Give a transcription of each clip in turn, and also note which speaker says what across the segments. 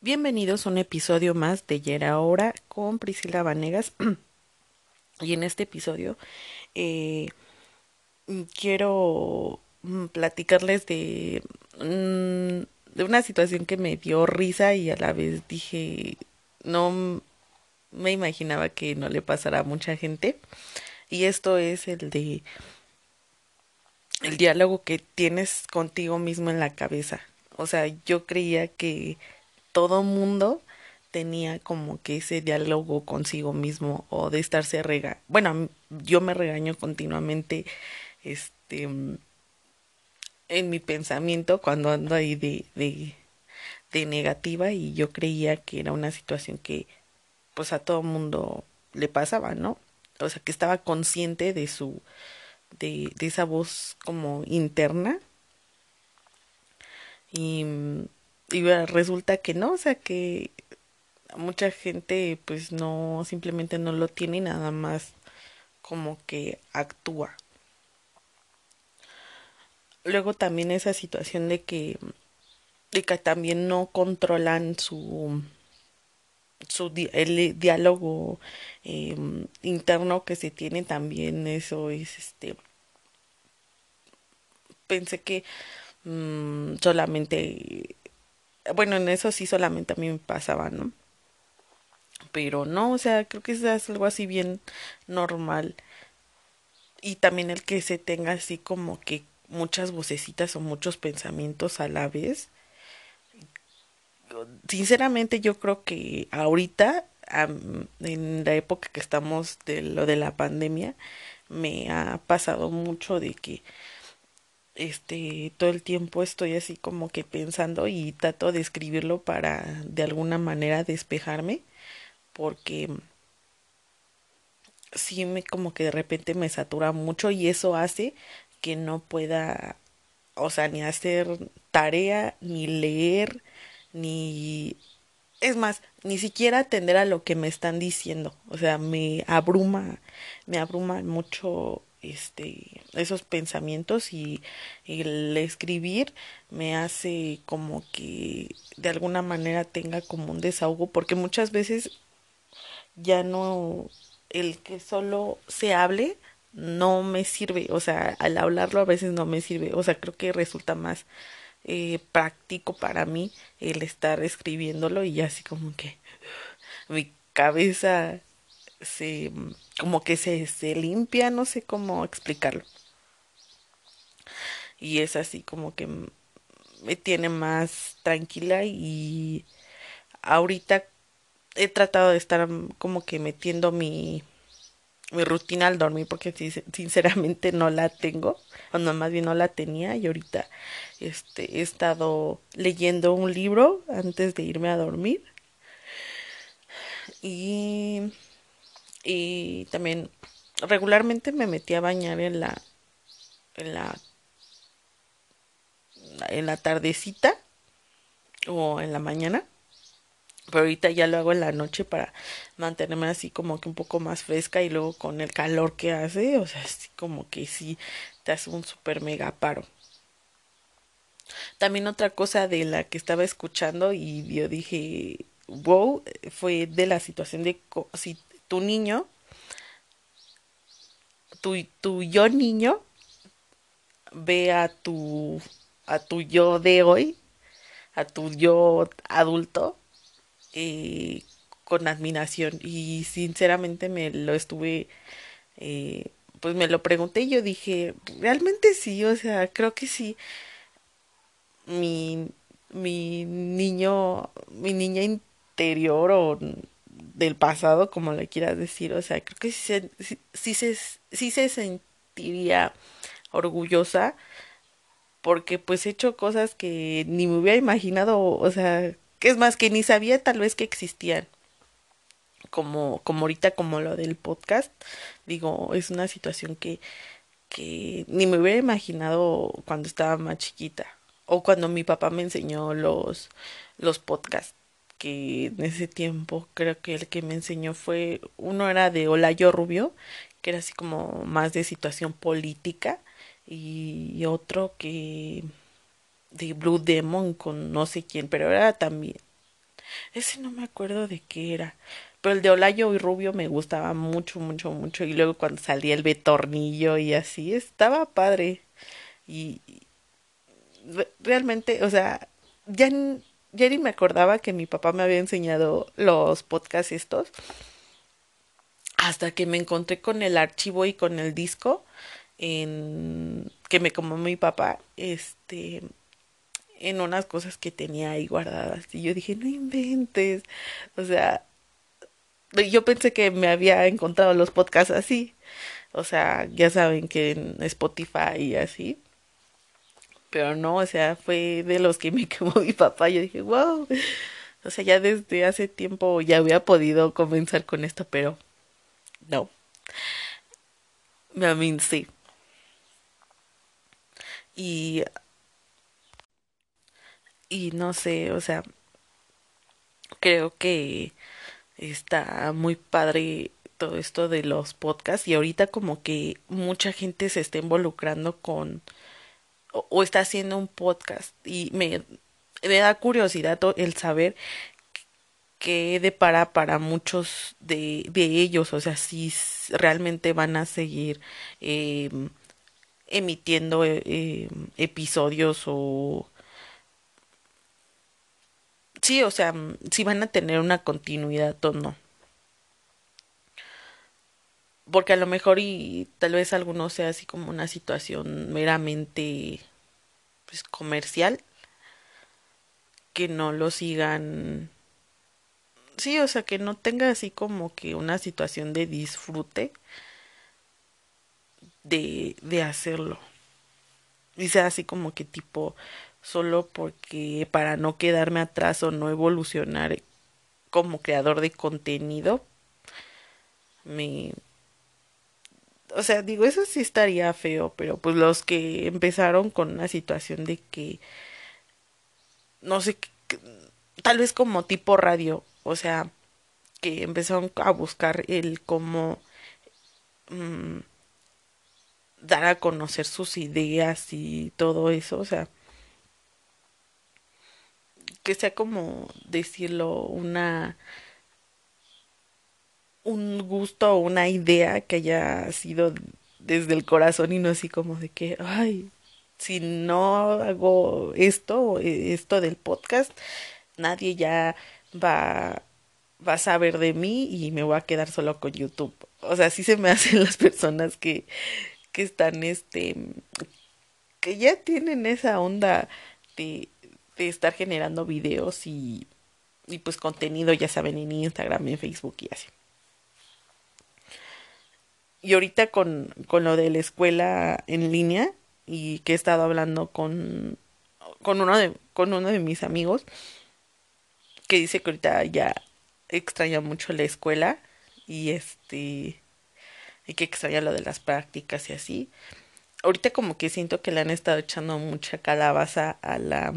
Speaker 1: Bienvenidos a un episodio más de Yera Ahora con Priscila Vanegas. y en este episodio eh, quiero mm, platicarles de, mm, de una situación que me dio risa y a la vez dije, no me imaginaba que no le pasara a mucha gente. Y esto es el de el diálogo que tienes contigo mismo en la cabeza. O sea, yo creía que todo mundo tenía como que ese diálogo consigo mismo o de estarse rega bueno yo me regaño continuamente este en mi pensamiento cuando ando ahí de, de, negativa y yo creía que era una situación que pues a todo mundo le pasaba no o sea que estaba consciente de su de, de esa voz como interna. Y y resulta que no, o sea que mucha gente pues no, simplemente no lo tiene y nada más como que actúa. Luego también esa situación de que, de que también no controlan su, su el diálogo em, interno que se tiene también eso es este pensé que mm, solamente bueno, en eso sí solamente a mí me pasaba, ¿no? Pero no, o sea, creo que es algo así bien normal. Y también el que se tenga así como que muchas vocecitas o muchos pensamientos a la vez. Sinceramente yo creo que ahorita, en la época que estamos de lo de la pandemia, me ha pasado mucho de que este todo el tiempo estoy así como que pensando y trato de escribirlo para de alguna manera despejarme porque sí me como que de repente me satura mucho y eso hace que no pueda o sea ni hacer tarea ni leer ni es más ni siquiera atender a lo que me están diciendo. O sea me abruma me abruma mucho este esos pensamientos y el escribir me hace como que de alguna manera tenga como un desahogo porque muchas veces ya no el que solo se hable no me sirve o sea al hablarlo a veces no me sirve o sea creo que resulta más eh, práctico para mí el estar escribiéndolo y así como que mi cabeza se como que se, se limpia, no sé cómo explicarlo. Y es así como que me tiene más tranquila y ahorita he tratado de estar como que metiendo mi mi rutina al dormir porque sinceramente no la tengo o no más bien no la tenía y ahorita este he estado leyendo un libro antes de irme a dormir y y también regularmente me metí a bañar en la en la en la tardecita o en la mañana pero ahorita ya lo hago en la noche para mantenerme así como que un poco más fresca y luego con el calor que hace, o sea, así como que sí te hace un super mega paro. También otra cosa de la que estaba escuchando y yo dije, wow, fue de la situación de si tu niño, tu, tu yo niño, ve a tu, a tu yo de hoy, a tu yo adulto, eh, con admiración. Y sinceramente me lo estuve, eh, pues me lo pregunté y yo dije, realmente sí, o sea, creo que sí. Mi, mi niño, mi niña interior o del pasado, como le quieras decir, o sea, creo que sí se, sí, se, se sentiría orgullosa porque pues he hecho cosas que ni me hubiera imaginado, o sea, que es más que ni sabía tal vez que existían. Como, como ahorita como lo del podcast, digo, es una situación que, que ni me hubiera imaginado cuando estaba más chiquita o cuando mi papá me enseñó los, los podcasts que en ese tiempo creo que el que me enseñó fue uno era de Olayo Rubio que era así como más de situación política y otro que de Blue Demon con no sé quién pero era también ese no me acuerdo de qué era. Pero el de Olayo y Rubio me gustaba mucho, mucho, mucho. Y luego cuando salía el Betornillo y así, estaba padre. Y realmente, o sea, ya, ni me acordaba que mi papá me había enseñado los podcasts estos. Hasta que me encontré con el archivo y con el disco en que me como mi papá, este, en unas cosas que tenía ahí guardadas. Y yo dije, no inventes. O sea, yo pensé que me había encontrado los podcasts así. O sea, ya saben que en Spotify y así. Pero no, o sea, fue de los que me quemó mi papá. Yo dije, wow. O sea, ya desde hace tiempo ya había podido comenzar con esto, pero no. I sí. Y y no sé, o sea, creo que está muy padre todo esto de los podcasts y ahorita como que mucha gente se está involucrando con o, está haciendo un podcast y me, me da curiosidad el saber qué depara para muchos de, de ellos, o sea, si realmente van a seguir eh, emitiendo eh, episodios o sí, o sea, si van a tener una continuidad o no. Porque a lo mejor y tal vez alguno sea así como una situación meramente pues comercial que no lo sigan sí, o sea, que no tenga así como que una situación de disfrute de, de hacerlo. Y sea así como que tipo, solo porque para no quedarme atrás o no evolucionar como creador de contenido, me... O sea, digo, eso sí estaría feo, pero pues los que empezaron con una situación de que, no sé, tal vez como tipo radio, o sea, que empezaron a buscar el cómo mm, dar a conocer sus ideas y todo eso, o sea, que sea como decirlo una un gusto o una idea que haya sido desde el corazón y no así como de que ay si no hago esto esto del podcast nadie ya va va a saber de mí y me voy a quedar solo con YouTube. O sea, sí se me hacen las personas que, que están, este, que ya tienen esa onda de, de estar generando videos y, y pues contenido, ya saben, en Instagram, en Facebook y así. Y ahorita con, con lo de la escuela en línea y que he estado hablando con, con, uno, de, con uno de mis amigos, que dice que ahorita ya extraña mucho la escuela y este y que extraña lo de las prácticas y así. Ahorita como que siento que le han estado echando mucha calabaza a la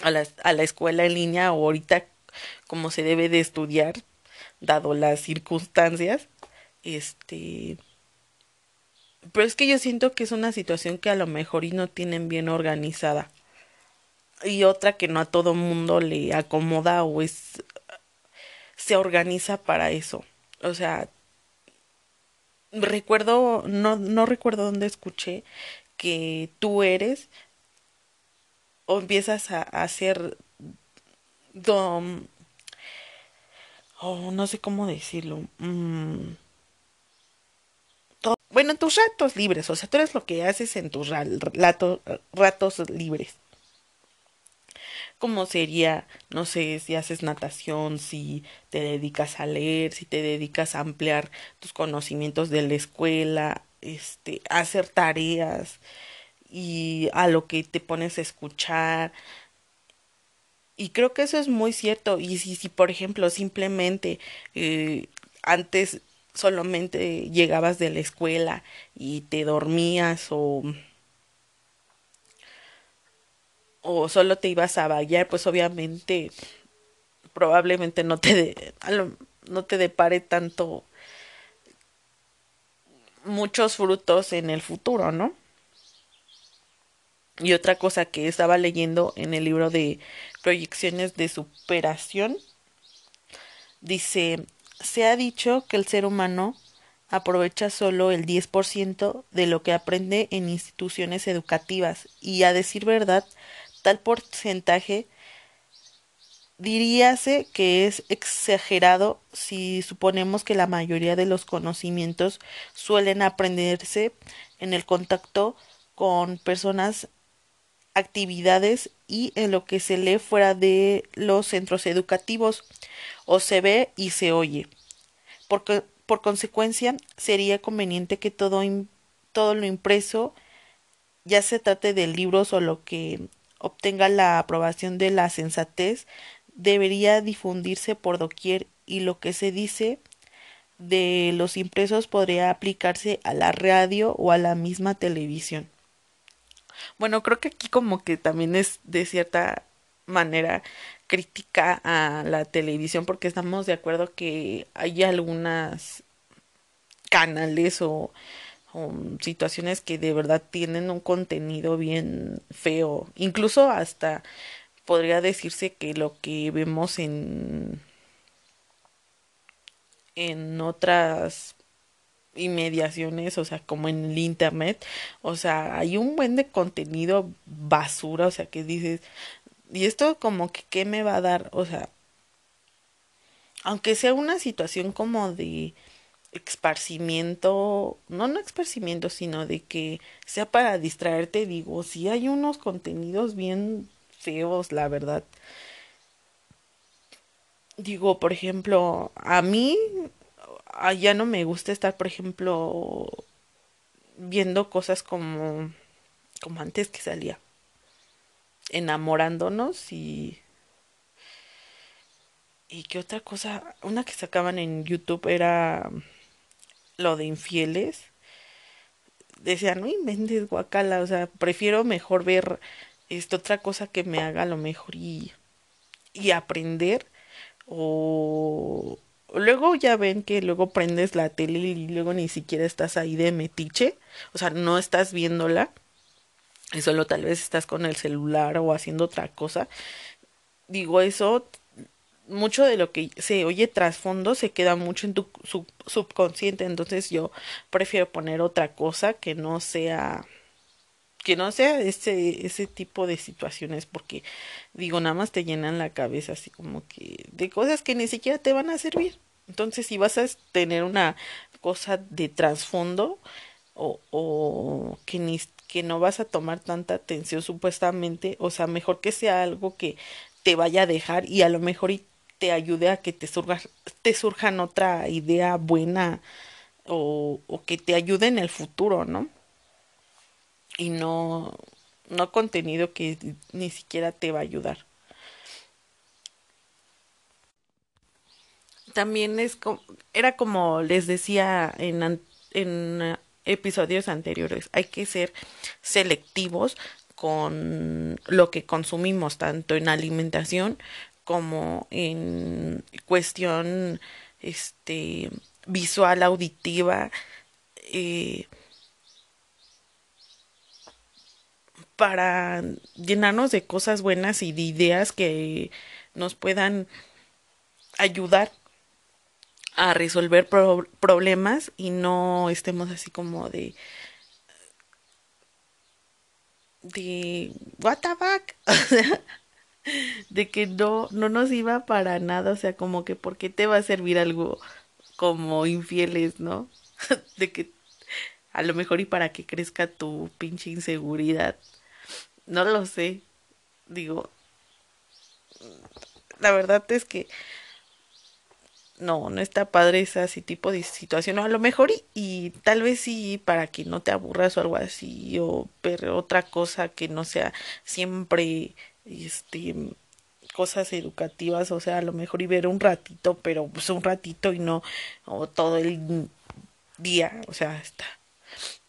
Speaker 1: a la, a la escuela en línea o ahorita como se debe de estudiar dado las circunstancias este pero es que yo siento que es una situación que a lo mejor y no tienen bien organizada y otra que no a todo mundo le acomoda o es se organiza para eso. O sea, recuerdo, no, no recuerdo dónde escuché que tú eres o empiezas a, hacer dom, oh, no sé cómo decirlo. Mm, bueno, en tus ratos libres, o sea, tú eres lo que haces en tus ratos libres como sería, no sé, si haces natación, si te dedicas a leer, si te dedicas a ampliar tus conocimientos de la escuela, este, hacer tareas y a lo que te pones a escuchar. Y creo que eso es muy cierto. Y si, si por ejemplo, simplemente eh, antes solamente llegabas de la escuela y te dormías o o solo te ibas a bailar, pues obviamente probablemente no te no te depare tanto muchos frutos en el futuro, ¿no? Y otra cosa que estaba leyendo en el libro de proyecciones de superación. Dice, se ha dicho que el ser humano aprovecha solo el 10% de lo que aprende en instituciones educativas. Y a decir verdad, tal porcentaje diríase que es exagerado si suponemos que la mayoría de los conocimientos suelen aprenderse en el contacto con personas, actividades y en lo que se lee fuera de los centros educativos o se ve y se oye. Porque por consecuencia, sería conveniente que todo, todo lo impreso, ya se trate de libros o lo que obtenga la aprobación de la sensatez, debería difundirse por doquier y lo que se dice de los impresos podría aplicarse a la radio o a la misma televisión. Bueno, creo que aquí como que también es de cierta manera crítica a la televisión porque estamos de acuerdo que hay algunas canales o, situaciones que de verdad tienen un contenido bien feo. Incluso hasta podría decirse que lo que vemos en en otras inmediaciones, o sea, como en el internet, o sea, hay un buen de contenido basura, o sea, que dices, y esto como que qué me va a dar, o sea, aunque sea una situación como de esparcimiento, no no esparcimiento, sino de que sea para distraerte, digo, si hay unos contenidos bien feos, la verdad. Digo, por ejemplo, a mí ya no me gusta estar, por ejemplo, viendo cosas como como antes que salía. Enamorándonos y y qué otra cosa. Una que sacaban en YouTube era lo de infieles. Decían no inventes guacala o sea prefiero mejor ver esta otra cosa que me haga lo mejor y y aprender o luego ya ven que luego prendes la tele y luego ni siquiera estás ahí de metiche o sea no estás viéndola y solo tal vez estás con el celular o haciendo otra cosa. Digo, eso, mucho de lo que se oye trasfondo se queda mucho en tu subconsciente, entonces yo prefiero poner otra cosa que no sea que no sea ese ese tipo de situaciones porque digo nada más te llenan la cabeza así como que de cosas que ni siquiera te van a servir entonces si vas a tener una cosa de trasfondo o, o que ni que no vas a tomar tanta atención supuestamente, o sea, mejor que sea algo que te vaya a dejar y a lo mejor y te ayude a que te surja, te surjan otra idea buena o, o que te ayude en el futuro, ¿no? Y no, no contenido que ni siquiera te va a ayudar. También es como, era como les decía en, en episodios anteriores. Hay que ser selectivos con lo que consumimos, tanto en alimentación como en cuestión este visual, auditiva, eh, para llenarnos de cosas buenas y de ideas que nos puedan ayudar a resolver problemas y no estemos así como de de what the fuck de que no no nos iba para nada o sea como que por qué te va a servir algo como infieles no de que a lo mejor y para que crezca tu pinche inseguridad no lo sé digo la verdad es que no, no está padre ese así tipo de situación. a lo mejor y, tal vez sí para que no te aburras o algo así, o pero otra cosa que no sea siempre este cosas educativas, o sea, a lo mejor y ver un ratito, pero pues un ratito y no o todo el día, o sea, está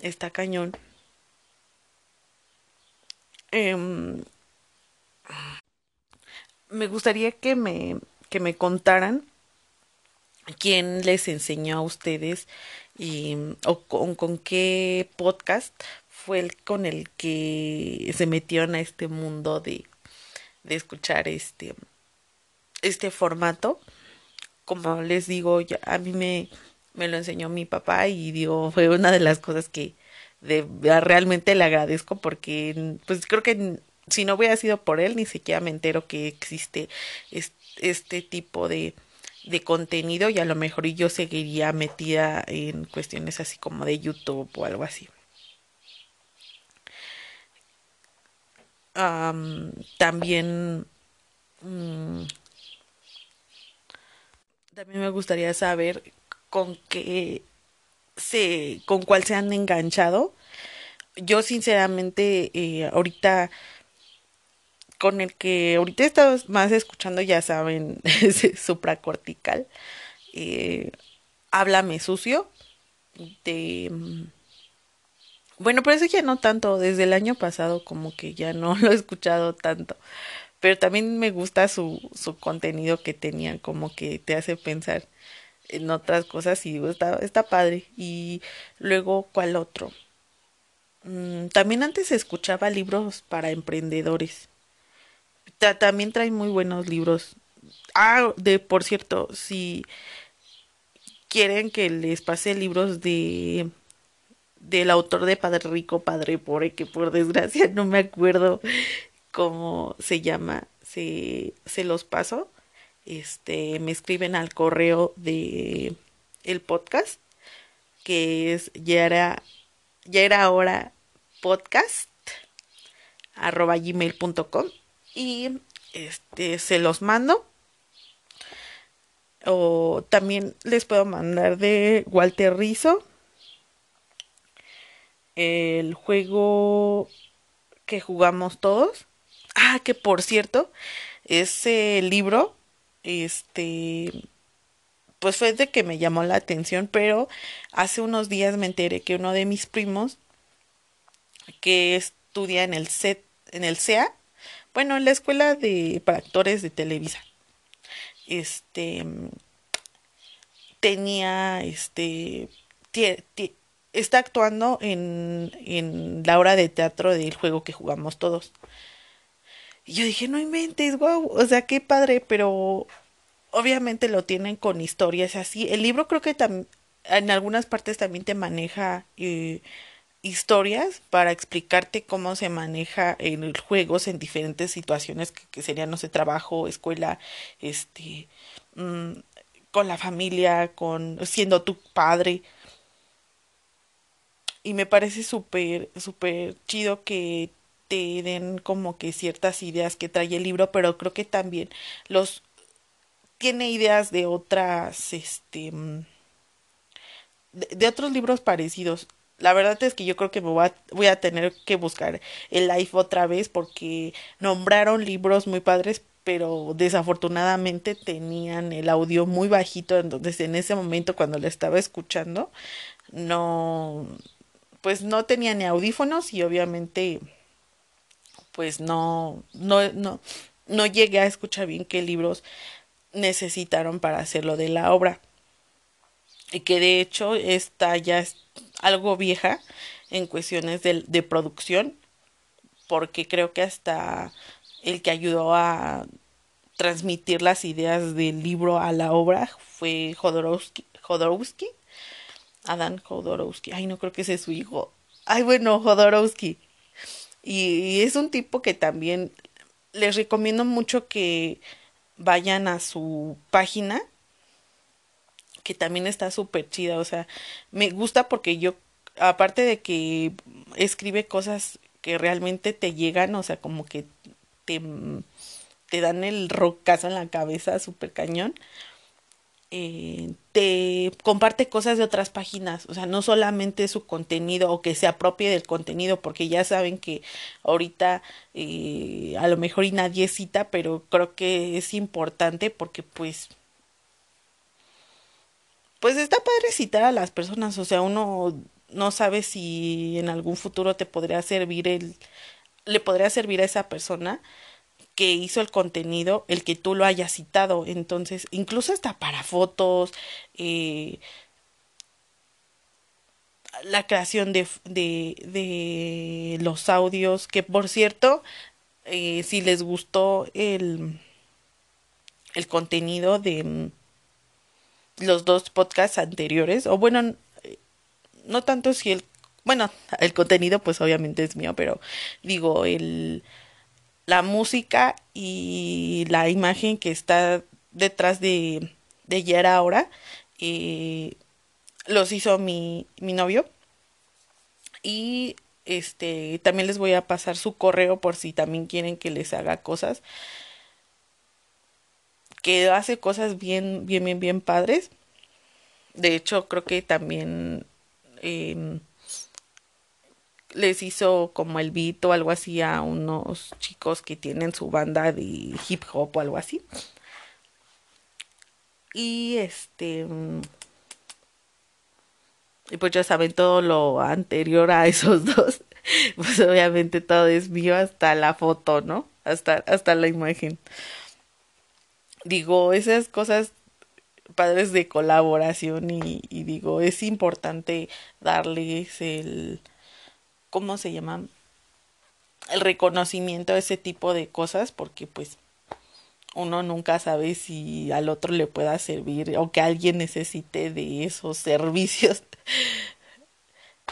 Speaker 1: está cañón. Em, me gustaría que me que me contaran quién les enseñó a ustedes y, o con, qué podcast fue el con el que se metieron a este mundo de, de escuchar este este formato. Como les digo a mí me me lo enseñó mi papá y digo fue una de las cosas que de, realmente le agradezco porque pues creo que si no hubiera sido por él ni siquiera me entero que existe este, este tipo de de contenido y a lo mejor yo seguiría metida en cuestiones así como de YouTube o algo así. también mm, también me gustaría saber con qué se con cuál se han enganchado yo sinceramente eh, ahorita con el que ahorita he estado más escuchando, ya saben, supracortical. Eh, Háblame sucio. De. Mm, bueno, pero eso ya no tanto. Desde el año pasado, como que ya no lo he escuchado tanto. Pero también me gusta su, su contenido que tenía, como que te hace pensar en otras cosas y está, está padre. Y luego, ¿cuál otro? Mm, también antes escuchaba libros para emprendedores también trae muy buenos libros. Ah, de por cierto, si quieren que les pase libros de del autor de Padre Rico, Padre Pobre, que por desgracia no me acuerdo cómo se llama, se, se los paso. Este, me escriben al correo de el podcast, que es ya era, ya era ahora podcast arroba gmail.com y este se los mando. O también les puedo mandar de Walter Rizzo el juego que jugamos todos. Ah que por cierto ese libro este pues fue de que me llamó la atención pero hace unos días me enteré que uno de mis primos que estudia en el CET en el CEA bueno, en la escuela de para actores de Televisa. Este tenía este está actuando en, en la hora de teatro del juego que jugamos todos. Y yo dije, no inventes, wow, o sea, qué padre, pero obviamente lo tienen con historias así. El libro creo que también en algunas partes también te maneja eh, historias para explicarte cómo se maneja en juegos en diferentes situaciones que, serían, no sé, trabajo, escuela, este, mm, con la familia, con siendo tu padre. Y me parece súper, súper chido que te den como que ciertas ideas que trae el libro, pero creo que también los tiene ideas de otras, este, mm, de otros libros parecidos. La verdad es que yo creo que me voy a, voy a tener que buscar el live otra vez porque nombraron libros muy padres, pero desafortunadamente tenían el audio muy bajito, entonces en ese momento cuando lo estaba escuchando, no, pues no tenía ni audífonos y obviamente, pues no, no, no, no llegué a escuchar bien qué libros necesitaron para hacerlo de la obra. Y que de hecho esta ya algo vieja en cuestiones de, de producción, porque creo que hasta el que ayudó a transmitir las ideas del libro a la obra fue Jodorowsky, Jodorowsky, Adán Jodorowsky, ay no creo que ese es su hijo, ay bueno, Jodorowsky, y es un tipo que también les recomiendo mucho que vayan a su página que también está súper chida, o sea, me gusta porque yo, aparte de que escribe cosas que realmente te llegan, o sea, como que te, te dan el rocazo en la cabeza súper cañón, eh, te comparte cosas de otras páginas, o sea, no solamente su contenido o que se apropie del contenido, porque ya saben que ahorita eh, a lo mejor y nadie cita, pero creo que es importante porque pues pues está padre citar a las personas, o sea, uno no sabe si en algún futuro te podría servir el, le podría servir a esa persona que hizo el contenido, el que tú lo hayas citado. Entonces, incluso hasta para fotos, eh, la creación de, de, de los audios, que por cierto, eh, si les gustó el, el contenido de mm, los dos podcasts anteriores, o bueno, no tanto si el, bueno, el contenido pues obviamente es mío, pero digo, el, la música y la imagen que está detrás de, de Yara ahora, eh, los hizo mi, mi novio. Y este también les voy a pasar su correo por si también quieren que les haga cosas que hace cosas bien bien bien bien padres de hecho creo que también eh, les hizo como el beat o algo así a unos chicos que tienen su banda de hip hop o algo así y este y pues ya saben todo lo anterior a esos dos. Pues obviamente todo es mío hasta la foto, ¿no? Hasta, hasta la imagen. Digo, esas cosas padres de colaboración y, y digo, es importante darles el, ¿cómo se llama? El reconocimiento a ese tipo de cosas porque pues uno nunca sabe si al otro le pueda servir o que alguien necesite de esos servicios.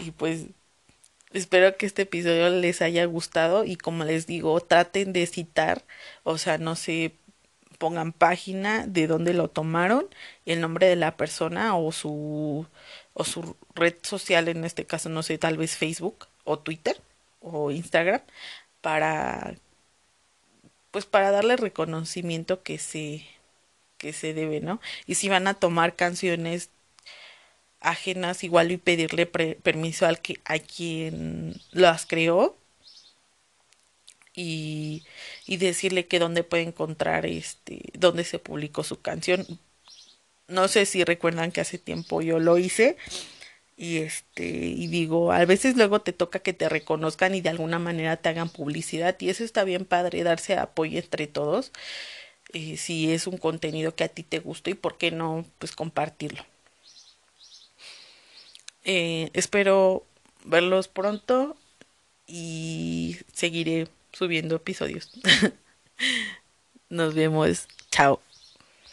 Speaker 1: y pues espero que este episodio les haya gustado y como les digo, traten de citar, o sea, no se pongan página de dónde lo tomaron, el nombre de la persona o su o su red social, en este caso no sé, tal vez Facebook o Twitter o Instagram para pues para darle reconocimiento que se que se debe, ¿no? Y si van a tomar canciones ajenas igual y pedirle permiso al que a quien las creó y, y decirle que dónde puede encontrar este dónde se publicó su canción no sé si recuerdan que hace tiempo yo lo hice y este y digo a veces luego te toca que te reconozcan y de alguna manera te hagan publicidad y eso está bien padre darse apoyo entre todos eh, si es un contenido que a ti te gusta y por qué no pues compartirlo. Eh, espero verlos pronto y seguiré subiendo episodios. Nos vemos. Chao